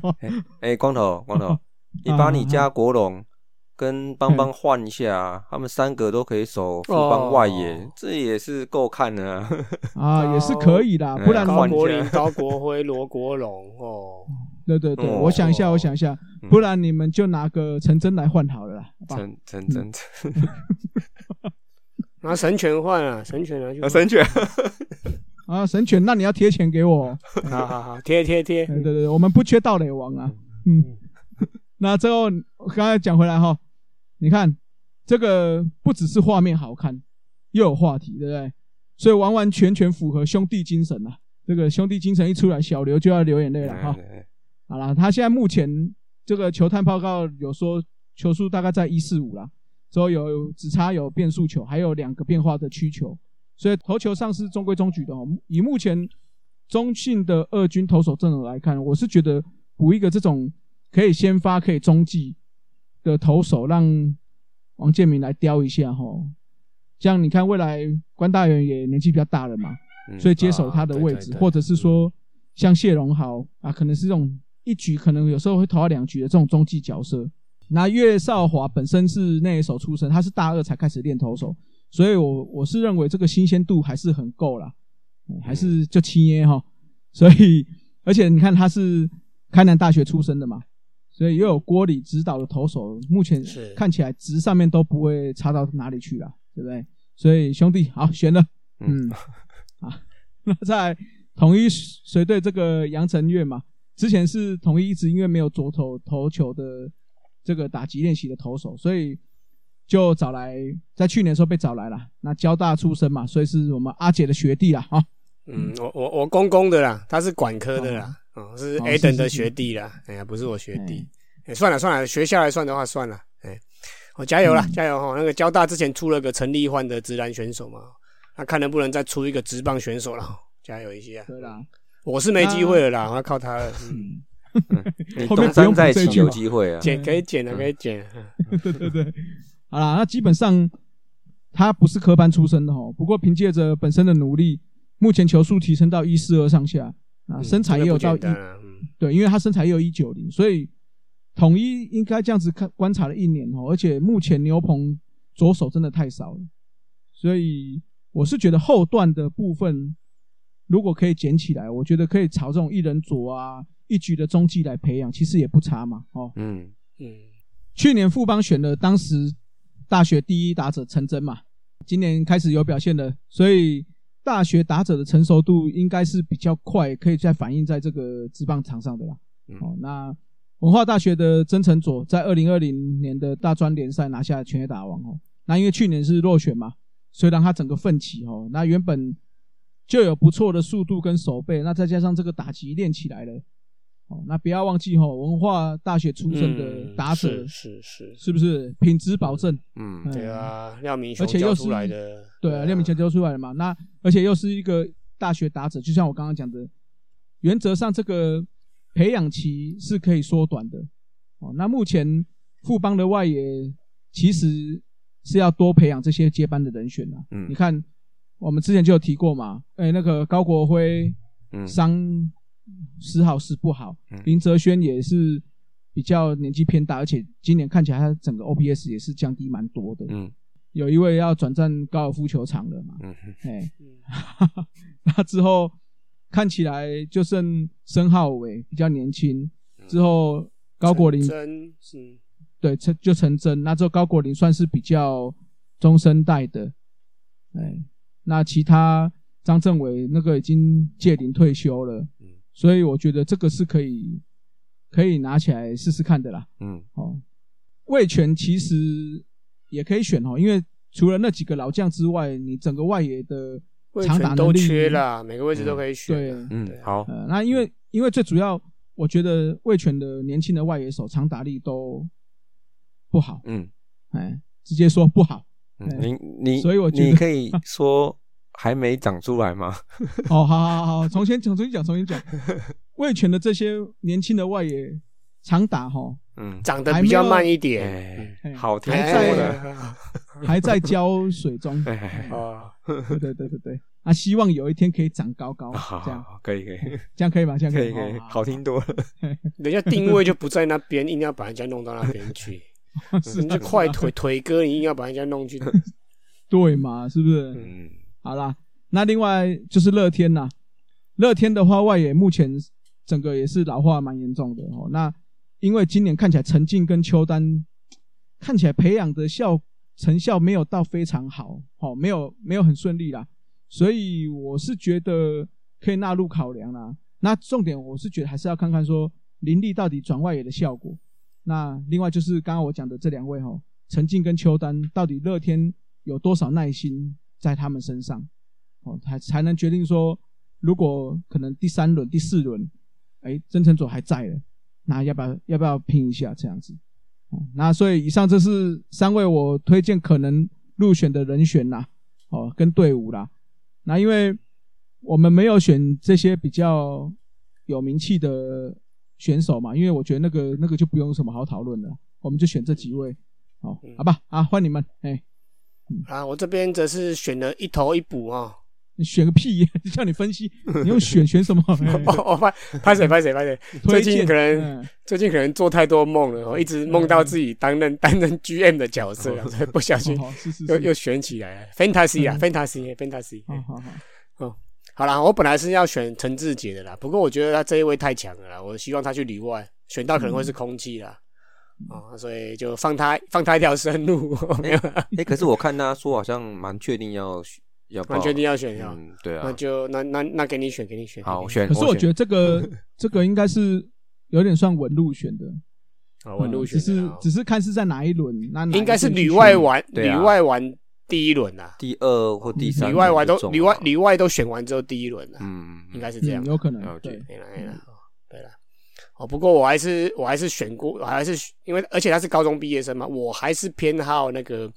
哎，光头，光头，啊 你把你家国龙跟邦邦换一下啊，他们三个都可以守副邦外野哦，这也是够看的啊。啊，也是可以的，不然高换一下国林、高国辉、罗国荣哦，对对对，哦我想一下，我想一下，嗯不然你们就拿个陈真来换好了？陈陈真真拿神拳换啊，神拳拿去啊，神犬，啊，神犬，那你要贴钱给我哦。好好好，贴贴贴，对对对，我们不缺盗垒王啊。嗯，那最后我刚才讲回来哈，你看这个不只是画面好看，又有话题，对不对？所以完完全全符合兄弟精神啊！这个兄弟精神一出来，小刘就要流眼泪了哈。嗯好了，他现在目前这个球探报告有说球速大概在一四五啦，之后有只差有变速球，还有两个变化的曲球，所以投球上是中规中矩的哦。以目前中信的二军投手阵容来看，我是觉得补一个这种可以先发可以中继的投手，让王建民来雕一下哈。这样你看未来关大元也年纪比较大了嘛，嗯所以接手他的位置，啊对对对或者是说像谢荣豪啊，可能是这种一局可能有时候会投到两局的这种中继角色。那岳少华本身是那一手出身，他是大二才开始练投手，所以我我是认为这个新鲜度还是很够啦，嗯还是就七耶哈。所以而且你看他是开南大学出身的嘛，所以又有郭里指导的投手，目前是看起来值上面都不会差到哪里去啦，对不对？所以兄弟好选了。嗯嗯，啊，那在统一随队这个杨成岳嘛，之前是统一一直因为没有左投投球的这个打击练习的投手，所以就找来，在去年的时候被找来了。那交大出身嘛，所以是我们阿姐的学弟啦，啊，嗯，我我我公公的啦，他是管科的啦，哦，是哦 A 是等的学弟啦，哎呀，不是我学弟哎，哎，算了算了，学校来算的话算了，哎，我加油啦，加油哈！那个交大之前出了个陈立焕的直男选手嘛，那看能不能再出一个直棒选手了，加油一下。对啦，我是没机会了啦，我要靠他了。嗯，嗯，你 后面不用东山再起有机会啊。剪可以剪的，可以剪。嗯 对对对，好啦，那基本上他不是科班出身的哦，不过凭借着本身的努力，目前球速提升到一四二上下，啊，嗯身材也有到一对，因为他身材也有一九零，所以统一应该这样子看观察了一年哦，而且目前牛棚左手真的太少了，所以我是觉得后段的部分如果可以捡起来，我觉得可以朝这种一人左啊、一局的中继来培养，其实也不差嘛。哦，嗯，嗯，去年富邦选了当时大学第一打者陈真嘛，今年开始有表现了，所以大学打者的成熟度应该是比较快，可以再反映在这个职棒场上的啦。嗯哦，那文化大学的曾成佐在二零二零年的大专联赛拿下全垒打王哦，那因为去年是落选嘛，所以让他整个奋起哦，那原本就有不错的速度跟手背，那再加上这个打击练起来了。哦，那不要忘记哦，文化大学出身的嗯打者、是是是，是不是品质保证？嗯嗯对啊，廖明雄而且又出来的，对啊，廖明强教出来的嘛。那而且又是一个大学打者，就像我刚刚讲的，原则上这个培养期是可以缩短的。哦，那目前富邦的外野其实是要多培养这些接班的人选啊。嗯你看我们之前就有提过嘛，哎，那个高国辉嗯伤时好时不好。嗯，林哲轩也是比较年纪偏大，而且今年看起来他整个 OPS 也是降低蛮多的。嗯。有一位要转战高尔夫球场了嘛，嗯。哎，嗯 那之后看起来就剩申浩伟比较年轻，嗯。之后高国林真是。对成就成真，那之后高国林算是比较中生代的，哎，那其他张政伟那个已经届龄退休了，嗯所以我觉得这个是可以可以拿起来试试看的啦。嗯。哦，魏权其实也可以选哦，因为除了那几个老将之外，你整个外野的长打能力缺了，每个位置都可以选对。嗯好。呃，那因为因为最主要，我觉得魏权的年轻的外野手长打力都不好，嗯。哎，直接说不好。你你所以我觉得你可以说还没长出来吗？哦，好好好好，重新讲，重新讲，重新讲。魏权的这些年轻的外野长打哈，嗯，长得比较慢一点。好听在了，还在浇水中。哎，啊，对对对对对，啊，希望有一天可以长高高，好这样可以可以这样可以吧？这样，可以可以哦，好听多了。人家定位就不在那边，硬要把人家弄到那边去。是人家快腿腿哥，你硬要把人家弄去。对嘛？是不是？嗯好啦，那另外就是乐天呐，乐天的话外野目前整个也是老化蛮严重的哦。那因为今年看起来陈静跟邱丹看起来培养的效成效没有到非常好，哦，没有没有很顺利啦，所以我是觉得可以纳入考量啦。那重点我是觉得还是要看看说林立到底转外野的效果。那另外就是刚刚我讲的这两位哈，陈静跟邱丹到底乐天有多少耐心在他们身上，哦，才才能决定说，如果可能第三轮、第四轮，哎，真诚组还在了，那要不要要不要拼一下这样子？哦，那所以以上这是三位我推荐可能入选的人选啦，哦，跟队伍啦。那因为我们没有选这些比较有名气的选手嘛，因为我觉得那个那个就不用什么好讨论了，我们就选这几位，哦，嗯好吧，啊，换你们，哎，啊，我这边则是选了一头一补啊。你选个屁，叫你分析，你又选选什么？哎我拍拍谁拍谁拍谁。最近可能嗯最近可能做太多梦了，我一直梦到自己担任 担任 GM 的角色啊，所以不小心又又选起来了。Fantasy 啊嗯，Fantasy，Fantasy。好好好，好啦，我本来是要选陈志杰的啦，不过我觉得他这一位太强了啦，我希望他去里外，选到可能会是空气啦。啊、所以就放他放他一条生路，没有，哎，可是我看他说好像蛮确定要要报蛮确定要选要，嗯，对啊那啊，就那那那给你选，给你选。好选。可是我觉得这个这个应该是有点算稳路选的，啊，文路嗯选只是只是看是在哪一轮，那哪应该是里外玩里啊外玩第一轮啊，第二或第三里外玩都里外了里外都选完之后第一轮啊，嗯，应该是这样嗯，。有可能对，对了，对了，哦对了，哦，不过我还是我还是选过，我还是因为而且他是高中毕业生嘛，我还是偏好那个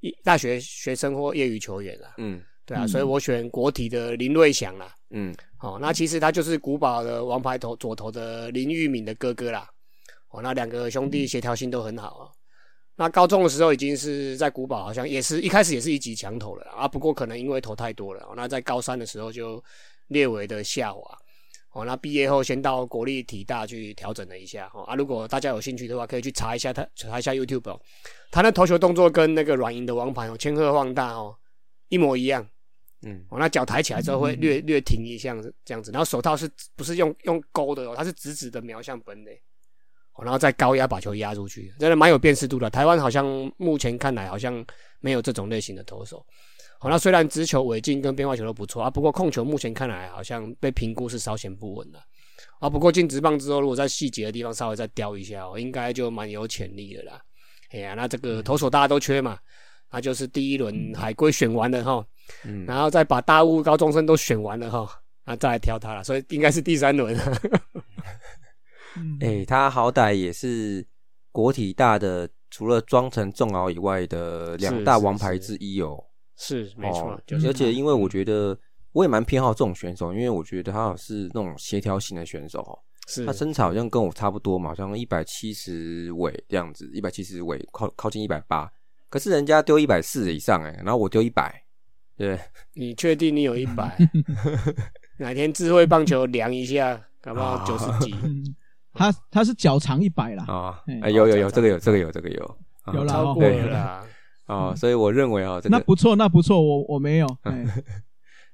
一大学学生或业余球员啦，嗯对啊，嗯所以我选国体的林瑞祥啦。嗯哦，那其实他就是古堡的王牌头左投的林玉敏的哥哥啦。哦，那两个兄弟协调性都很好啊。那高中的时候已经是在古堡，好像也是一开始也是一级强投了啊，不过可能因为投太多了，哦那在高三的时候就略微的下滑。哦，那毕业后先到国立体大去调整了一下哦啊，如果大家有兴趣的话，可以去查一下他查一下 YouTube 哦，他那投球动作跟那个软银的王牌哦千鹤放大哦一模一样。嗯哦，那脚抬起来之后会略 略停一下子这样子，然后手套是不是用用勾的哦？它是直直的瞄向本垒，哦，然后再高压把球压出去，真的蛮有辨识度的。台湾好像目前看来好像没有这种类型的投手。好、那虽然直球、尾进跟变化球都不错啊，不过控球目前看来好像被评估是稍显不稳了啊。不过进直棒之后，如果在细节的地方稍微再雕一下哦，应该就蛮有潜力的啦。哎呀，那这个投手大家都缺嘛，那就是第一轮海龟选完了哈。嗯，然后再把大物高中生都选完了哈，那再来挑他了，所以应该是第三轮。嗯哎，他好歹也是国体大的，除了庄成重鳌以外的两大王牌之一哦。是没错哦，就是而且因为我觉得我也蛮偏好这种选手，因为我觉得他是那种协调型的选手哦。是他身材好像跟我差不多嘛，好像一百七十尾这样子，一百七十尾靠靠近一百八，可是人家丢一百四以上哎、然后我丢一百，对，你确定你有一百？哪天智慧棒球量一下，搞不好九十几。嗯，他他是脚长一百啦，啊，哎哎有有有哦这个有这个有这个有，啊有超过了啦。哦，所以我认为哦，这个那不错，那不错，我我没有，哎，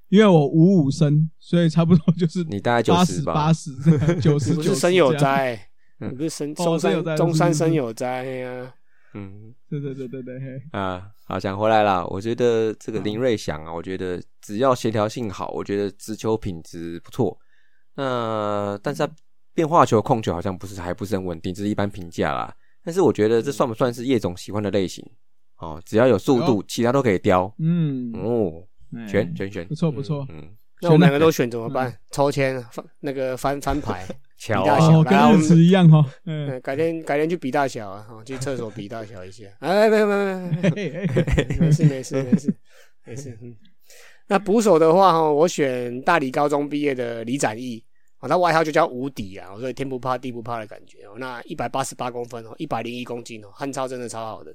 因为我五五身，所以差不多就是你大概九十十吧，八十 九十九是生有灾，不是生哦中生有中山生有灾呀？嗯。对对对对对，啊，好讲回来啦，我觉得这个林瑞祥啊，我觉得只要协调性好，我觉得直球品质不错。那但是他变化球控球好像不是还不是很稳定，这是一般评价啦。但是我觉得这算不算是叶总喜欢的类型？哦，只要有速哎度，其他都可以雕。嗯，哦，哎选选选不，错不错，嗯，那我们两个都选怎么办？抽签翻那个翻翻牌，巧比大小。跟日子一样哦，嗯，嗯，改天改天去比大小啊，哦去厕所比大小一下。哎，没有没有没有没事没事没事没事。嗯，那捕手的话哈，我选大理高中毕业的李展毅，哦，他外号就叫无敌啊，所以天不怕地不怕的感觉哦。那一百八十八公分哦，一百零一公斤哦，汉超真的超好的。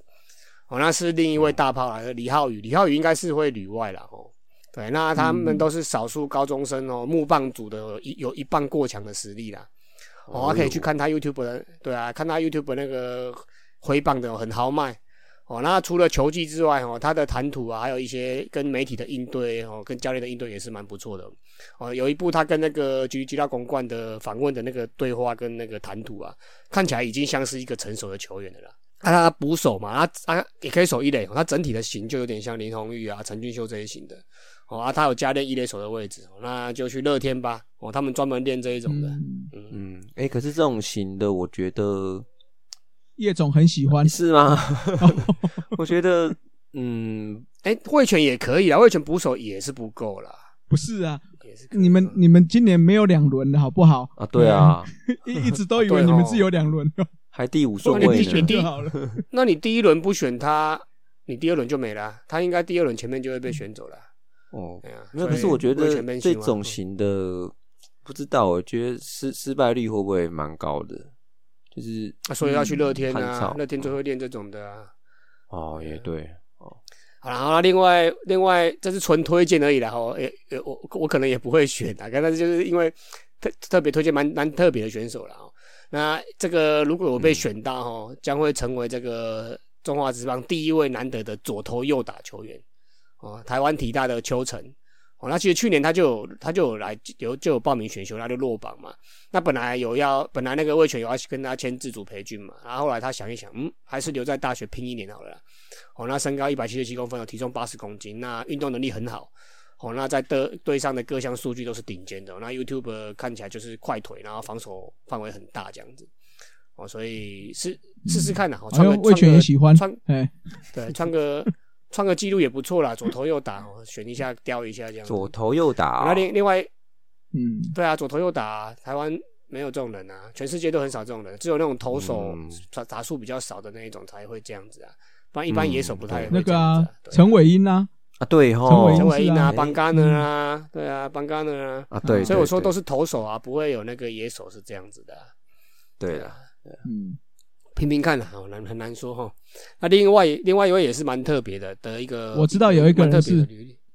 哦，那是另一位大炮啦，李浩宇，李浩宇应该是会旅外了哦。对，那他们都是少数高中生哦，木棒组的有一有一棒过强的实力啦。哦，可以去看他 YouTube 的，对啊，看他 YouTube 那个挥棒的、哦、很豪迈。哦，那除了球技之外，哦，他的谈吐啊，还有一些跟媒体的应对，哦，跟教练的应对也是蛮不错的。哦，有一部他跟那个吉吉拉公冠的访问的那个对话跟那个谈吐啊，看起来已经像是一个成熟的球员的了啦。啊，他捕手嘛，他他也可以守一垒，哦他整体的型就有点像林红玉啊、陈俊秀这一型的。哦，啊，他有加练一垒手的位置，哦那就去乐天吧。哦，他们专门练这一种的。嗯嗯，嗯，哎、可是这种型的，我觉得叶总很喜欢，是吗？我觉得，嗯，哎、魏权也可以啊，魏权捕手也是不够啦，不是啊？也是你们你们今年没有两轮的好不好？啊，对啊，一一直都以为你们是有两轮的，还第五顺那你位呢必须第。就好了。那你第一轮不选他，你第二轮就没了啊。他应该第二轮前面就会被选走了啊。哦，对啊，没有，可是我觉得这种型的，不知道，我觉得失失败率会不会蛮高的？就是啊所以要去乐天啊，乐天最会练这种的啊。哦，也对，哦好然后另外另外这是纯推荐而已啦，吼，也也我我可能也不会选啊，但是就是因为特特别推荐蛮蛮特别的选手了哦。那这个如果我被选到哦，将会成为这个中华职棒第一位难得的左投右打球员哦，台湾体大的邱成。哦，那其实去年他就有他就有来有就有报名选秀，他就落榜嘛。那本来有要本来那个魏全有要跟他签自主培训嘛，然后后来他想一想，嗯，还是留在大学拼一年好了啦。哦，那身高一百七十七公分，体重八十公斤，那运动能力很好。哦，那在的队上的各项数据都是顶尖的。那 YouTube 看起来就是快腿，然后防守范围很大这样子。哦，所以试试试看呐、哦，哎呦，穿个魏权也喜欢穿，哎，对，穿个穿个记录也不错啦，左投右打，哦，选一下雕一下这样子。左投右打那哦，另另外嗯，对啊，左投右打，台湾没有这种人啊，全世界都很少这种人，只有那种投手嗯打打数比较少的那一种才会这样子啊，不然一般野手不太会那个陈伟英啊，啊，对陈吼伟，陈伟英啊、哎邦加呢啊，对啊，邦加呢啊，啊，对，所以我说都是投手啊，不会有那个野手是这样子的啊、对啊，嗯，拼拼看啊，哦难很难说哈。那另外另外一位也是蛮特别的的一个，我知道有一个人是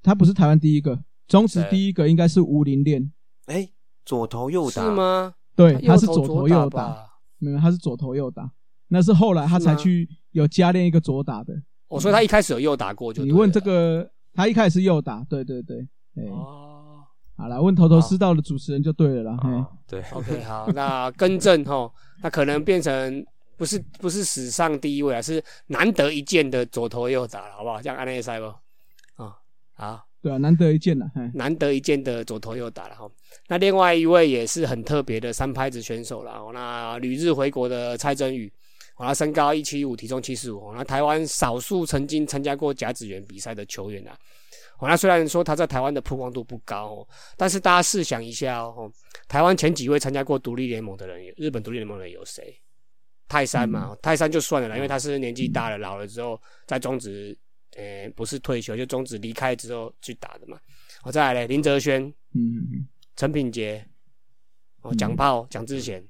他不是台湾第一个，中职第一个应该是吴林练，哎，左投右打。是？吗？对，他是左投右打，吧？没有，他是左投右打，那是后来他才去有加练一个左打的。哦，所以他一开始有右打过就对了。你问这个，他一开始是右打，对对对，哎，哦。好了，问头头是道的主持人就对了啦，嘿哦，对，OK，好，那更正哈，那可能变成不是不是史上第一位啊，是难得一见的左头右打了，好不好？这样安内赛不？啊、好，对啊，难得一见了，嘿，难得一见的左头右打了哈。那另外一位也是很特别的三拍子选手了，哦那旅日回国的蔡真宇，哦他身高一七五，体重七十五，那台湾少数曾经参加过甲子园比赛的球员啊。哦，那虽然说他在台湾的曝光度不高哦，但是大家试想一下哦，台湾前几位参加过独立联盟的人，日本独立联盟的人有谁？泰山嘛，泰山就算了啦，因为他是年纪大了，老了之后在中职，呃，不是退休就中职离开之后去打的嘛。我、再来嘞，林哲轩、嗯，陈品杰，哦，蒋炮、蒋志贤，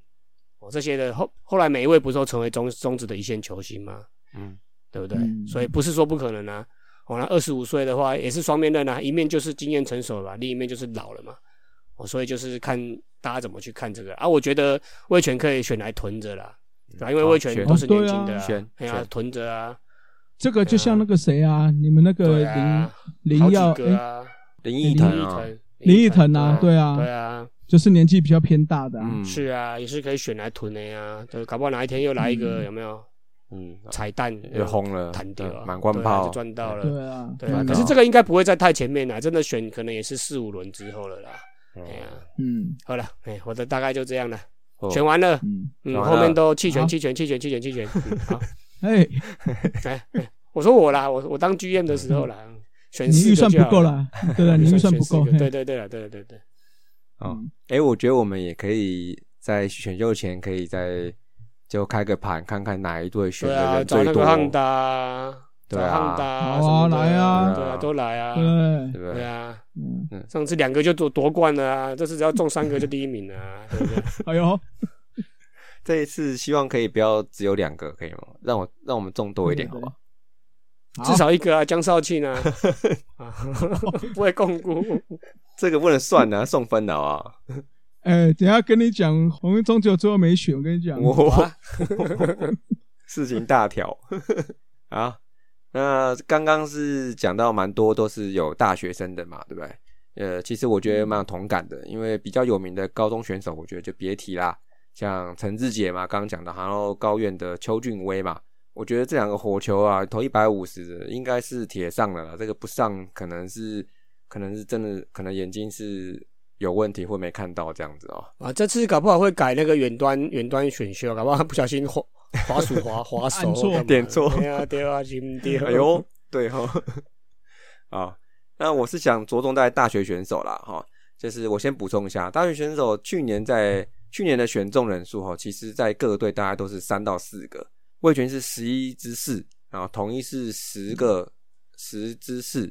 哦这些的后后来每一位不是都成为中中职的一线球星吗？嗯，对不对？嗯所以不是说不可能啊。哦，那二十五岁的话也是双面刃啊，一面就是经验成熟了吧，另一面就是老了嘛。哦，所以就是看大家怎么去看这个啊。我觉得魏权可以选来囤着啦，对吧？因为好魏权选都是年轻的选啊，哎呀选囤着啊，这个就像那个谁啊，你们那个对啊，林林耀啊，林林林奕奕腾啊，林奕腾啊，对对啊，对啊，就是年纪比较偏大的啊，嗯，是啊，也是可以选来囤的呀。对，搞不好哪一天又来一个嗯。有没有？嗯，彩蛋又红了，弹掉。了，满贯炮就，赚到了。对啊，对啊，嗯可是这个应该不会在太前面啦，真的选可能也是四五轮之后了啦。嗯哎呀，嗯。好了，哎，我的大概就这样了，哦。选完了，嗯，后面都弃权弃权弃权弃权弃权。嗯好，哎，哎，哎我说我啦，我我当 GM 的时候啦，选四个你预算就好了，不够啦，对了，你预算不够，选四个对嘿。对对了，对对对，哦嗯，哎，我觉得我们也可以在选秀前可以再就开个盘，看看哪一队选的最多找那个，汉达，找对啊。汉达好啊来啊。对啊，都来啊，对，对不对？对啊，嗯，上次两个就夺夺冠了啊，这次只要中三个就第一名了啊，对不对？哎呦，这一次希望可以不要只有两个，可以吗？让我让我们中多一点，好对吧？好。至少一个啊，江少庆啊，啊 不会共估，这个不能算的，送分的啊！哎，等一下跟你讲，我们中九最后没选，我跟你讲，我 事情大条。啊。那刚刚是讲到蛮多都是有大学生的嘛，对不对？呃，其实我觉得蛮有同感的，因为比较有名的高中选手，我觉得就别提啦，像陈志杰嘛，刚刚讲的，然后高院的邱俊威嘛，我觉得这两个火球啊，投一百五十应该是铁上了啦，这个不上可能是可能是真的，可能眼睛是有问题或没看到这样子哦。啊，这次搞不好会改那个远端远端选秀，搞不好不小心滑滑鼠滑滑手按错点错对啊对啊，心 对，哎呦，对哈，啊，那我是想着重在大学选手啦，哈，就是我先补充一下，大学选手去年在去年的选中人数哈，其实在各个队大概都是三到四个，魏权是十一之四，然后统一是十个十之四，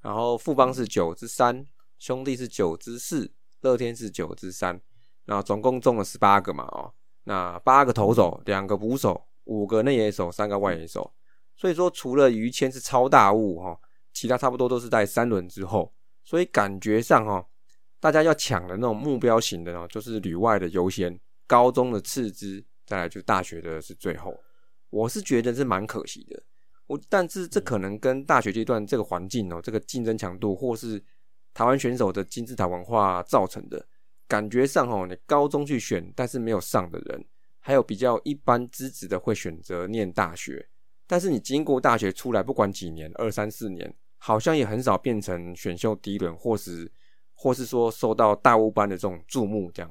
然后富邦是九之三，兄弟是九之四，乐天是九之三，然后总共中了十八个嘛，哦，那八个投手，两个捕手，五个内野手，三个外野手。所以说，除了于谦是超大物哈，其他差不多都是在三轮之后。所以感觉上哈，大家要抢的那种目标型的呢，就是旅外的优先，高中的次之，再来就大学的是最后。我是觉得是蛮可惜的。我但是这可能跟大学阶段这个环境哦，这个竞争强度，或是台湾选手的金字塔文化造成的。感觉上哦，你高中去选，但是没有上的人，还有比较一般资质的会选择念大学，但是你经过大学出来，不管几年，二三四年，好像也很少变成选秀第一轮，或是或是说受到大物班的这种注目这样。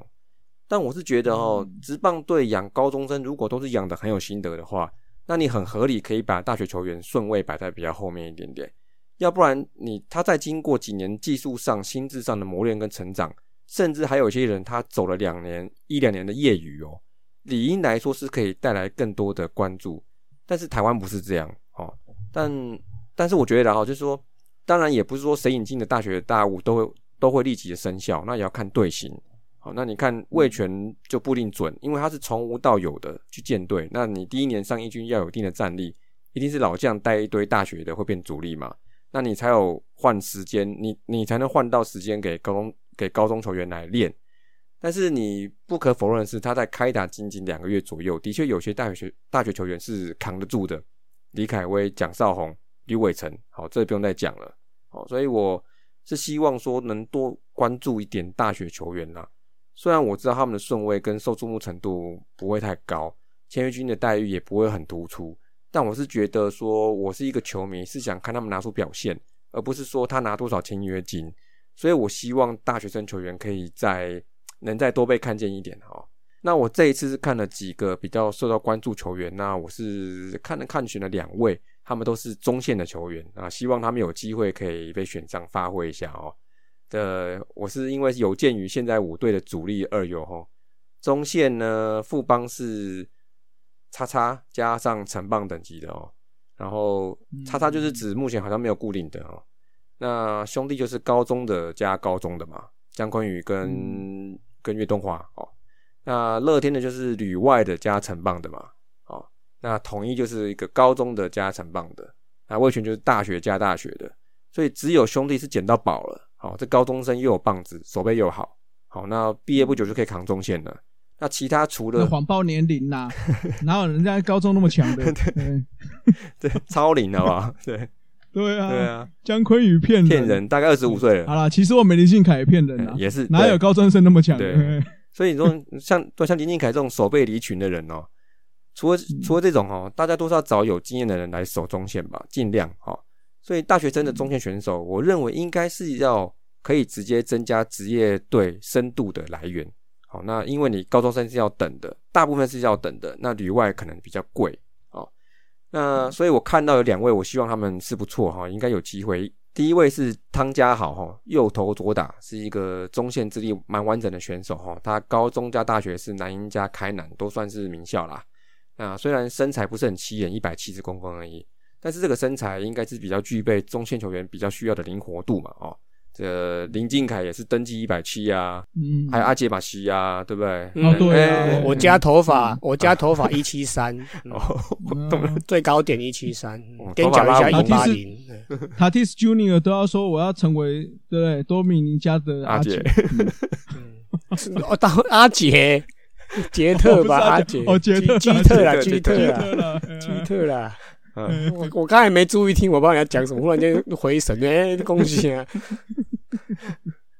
但我是觉得哦，职棒队养高中生，如果都是养的很有心得的话，那你很合理可以把大学球员顺位摆在比较后面一点点，要不然你他在经过几年技术上、心智上的磨练跟成长。甚至还有一些人，他走了两年、一两年的业余哦，理应来说是可以带来更多的关注。但是台湾不是这样哦，但但是我觉得哈，就是说，当然也不是说谁引进的大学大物都会都会立即的生效，那也要看队形。好，那你看魏权就不一定准，因为他是从无到有的去建队。那你第一年上一军要有一定的战力，一定是老将带一堆大学的会变主力嘛？那你才有换时间，你你才能换到时间给高中。给高中球员来练，但是你不可否认的是，他在开打仅仅两个月左右，的确有些大学大学球员是扛得住的。李凯威、蒋少红、吕伟成，好，这不用再讲了。好，所以我是希望说能多关注一点大学球员啦。虽然我知道他们的顺位跟受注目程度不会太高，签约军的待遇也不会很突出，但我是觉得说，我是一个球迷，是想看他们拿出表现，而不是说他拿多少签约金。所以我希望大学生球员可以再能再多被看见一点哈。那我这一次是看了几个比较受到关注球员，那我是看了看选了两位，他们都是中线的球员啊，希望他们有机会可以被选上发挥一下哦。的我是因为有鉴于现在五队的主力二游哈，中线呢富邦是叉叉加上成棒等级的哦，然后叉叉就是指目前好像没有固定的哦。那兄弟就是高中的加高中的嘛，江坤宇跟跟岳东华哦。那乐天的就是旅外的加成棒的嘛，哦，那统一就是一个高中的加成棒的，那魏权就是大学加大学的，所以只有兄弟是捡到宝了。好，这高中生又有棒子，手背又好，好，那毕业不久就可以扛中线了。那其他除了谎报年龄呐，哪有人家高中那么强的？对 对，超龄好不好？对 对啊，对啊，姜昆宇骗骗人，大概二十五岁了。好了，其实我们林信凯也骗人啊，也是哪有高中生那么强？对，所以你说像像林信凯这种守备离群的人哦，除了除了这种哦，大家都是要找有经验的人来守中线吧，尽量哈。所以大学生的中线选手，我认为应该是要可以直接增加职业队深度的来源。好，那因为你高中生是要等的，大部分是要等的，那旅外可能比较贵。哦，那所以我看到有两位，我希望他们是不错哈，应该有机会。第一位是汤家豪哈，右投左打，是一个中线之力蛮完整的选手哈。他高中加大学是南英加开南，都算是名校啦。那虽然身材不是很起眼，一百七十公分而已。但是这个身材应该是比较具备中线球员比较需要的灵活度嘛，哦，这林敬凯也是登记一百七啊，嗯，还有阿杰马西啊，对不对？哦，对啊，我加头发，我加头发一七三，哦，最高点一七三，跟讲一下一八零，塔蒂斯 Junior 都要说我要成为对不对？多米尼加的阿杰，哦，当阿杰，杰特吧，阿杰，哦，杰特，基特啦，基特啦，基特啦。我我刚才没注意听，我不知道你要讲什么，忽然间回神，哎，恭喜啊！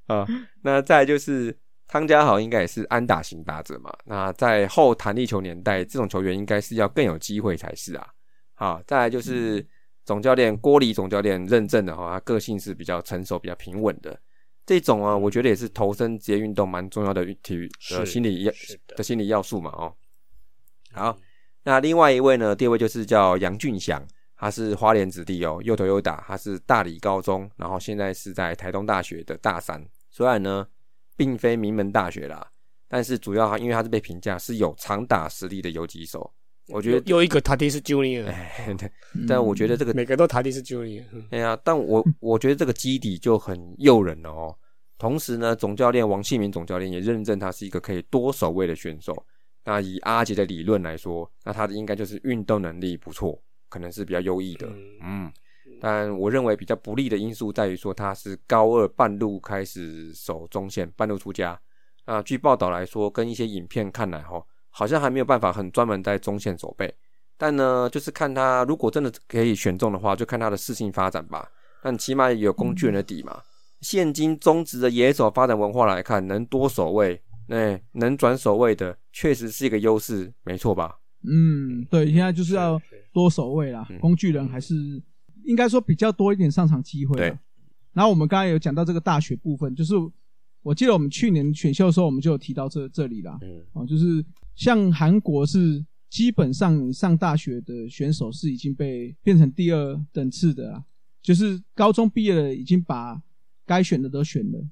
啊，那再就是汤家豪，应该也是安打型打者嘛。那在后弹力球年代，这种球员应该是要更有机会才是啊。好，再来就是总教练郭里总教练认证的哈，他个性是比较成熟、比较平稳的这种啊，我觉得也是投身职业运动蛮重要的体育的心理要的心理要素嘛。哦，好。那另外一位呢？第二位就是叫杨俊祥，他是花莲子弟哦，又投又打，他是大理高中，然后现在是在台东大学的大三。虽然呢，并非名门大学啦，但是主要因为他是被评价是有长打实力的游击手。我觉得又一个塔蒂是 Junior，但我觉得这个每个都塔蒂是 Junior。哎呀，但我我觉得这个基底就很诱人了哦。同时呢，总教练王庆明总教练也认证他是一个可以多守卫的选手。那以阿杰的理论来说，那他的应该就是运动能力不错，可能是比较优异的。嗯，但我认为比较不利的因素在于说他是高二半路开始守中线，半路出家。那，据报道来说，跟一些影片看来，哈，好像还没有办法很专门在中线守备。但呢，就是看他如果真的可以选中的话，就看他的适性发展吧。但起码有工具人的底嘛。现今中职的野手发展文化来看，能多守卫。哎，能转守卫的确实是一个优势，没错吧？嗯，对，现在就是要多守卫啦，工具人还是应该说比较多一点上场机会。对。然后我们刚才有讲到这个大学部分，就是我记得我们去年选秀的时候，我们就有提到这这里啦。嗯。哦，就是像韩国是基本上上大学的选手是已经被变成第二等次的啦，就是高中毕业了已经把该选的都选了，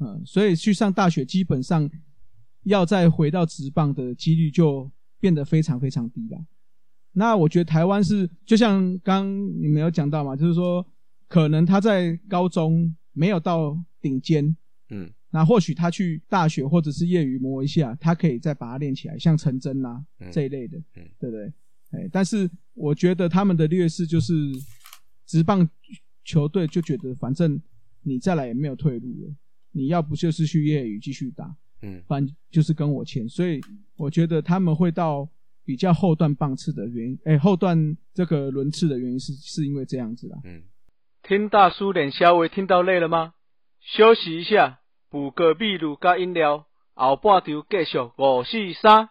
嗯，所以去上大学基本上。要再回到直棒的几率就变得非常非常低了。那我觉得台湾是就像刚你们有讲到嘛，就是说可能他在高中没有到顶尖，嗯，那或许他去大学或者是业余磨一下，他可以再把它练起来，像陈真呐这一类的，嗯，对不对？哎，但是我觉得他们的劣势就是直棒球队就觉得反正你再来也没有退路了，你要不就是去业余继续打。嗯，反正就是跟我签，所以我觉得他们会到比较后段棒次的原因，哎，后段这个轮次的原因是是因为这样子啦。嗯，听大叔连消微听到累了吗？休息一下，补个秘鲁加饮料，后半场继续五四三。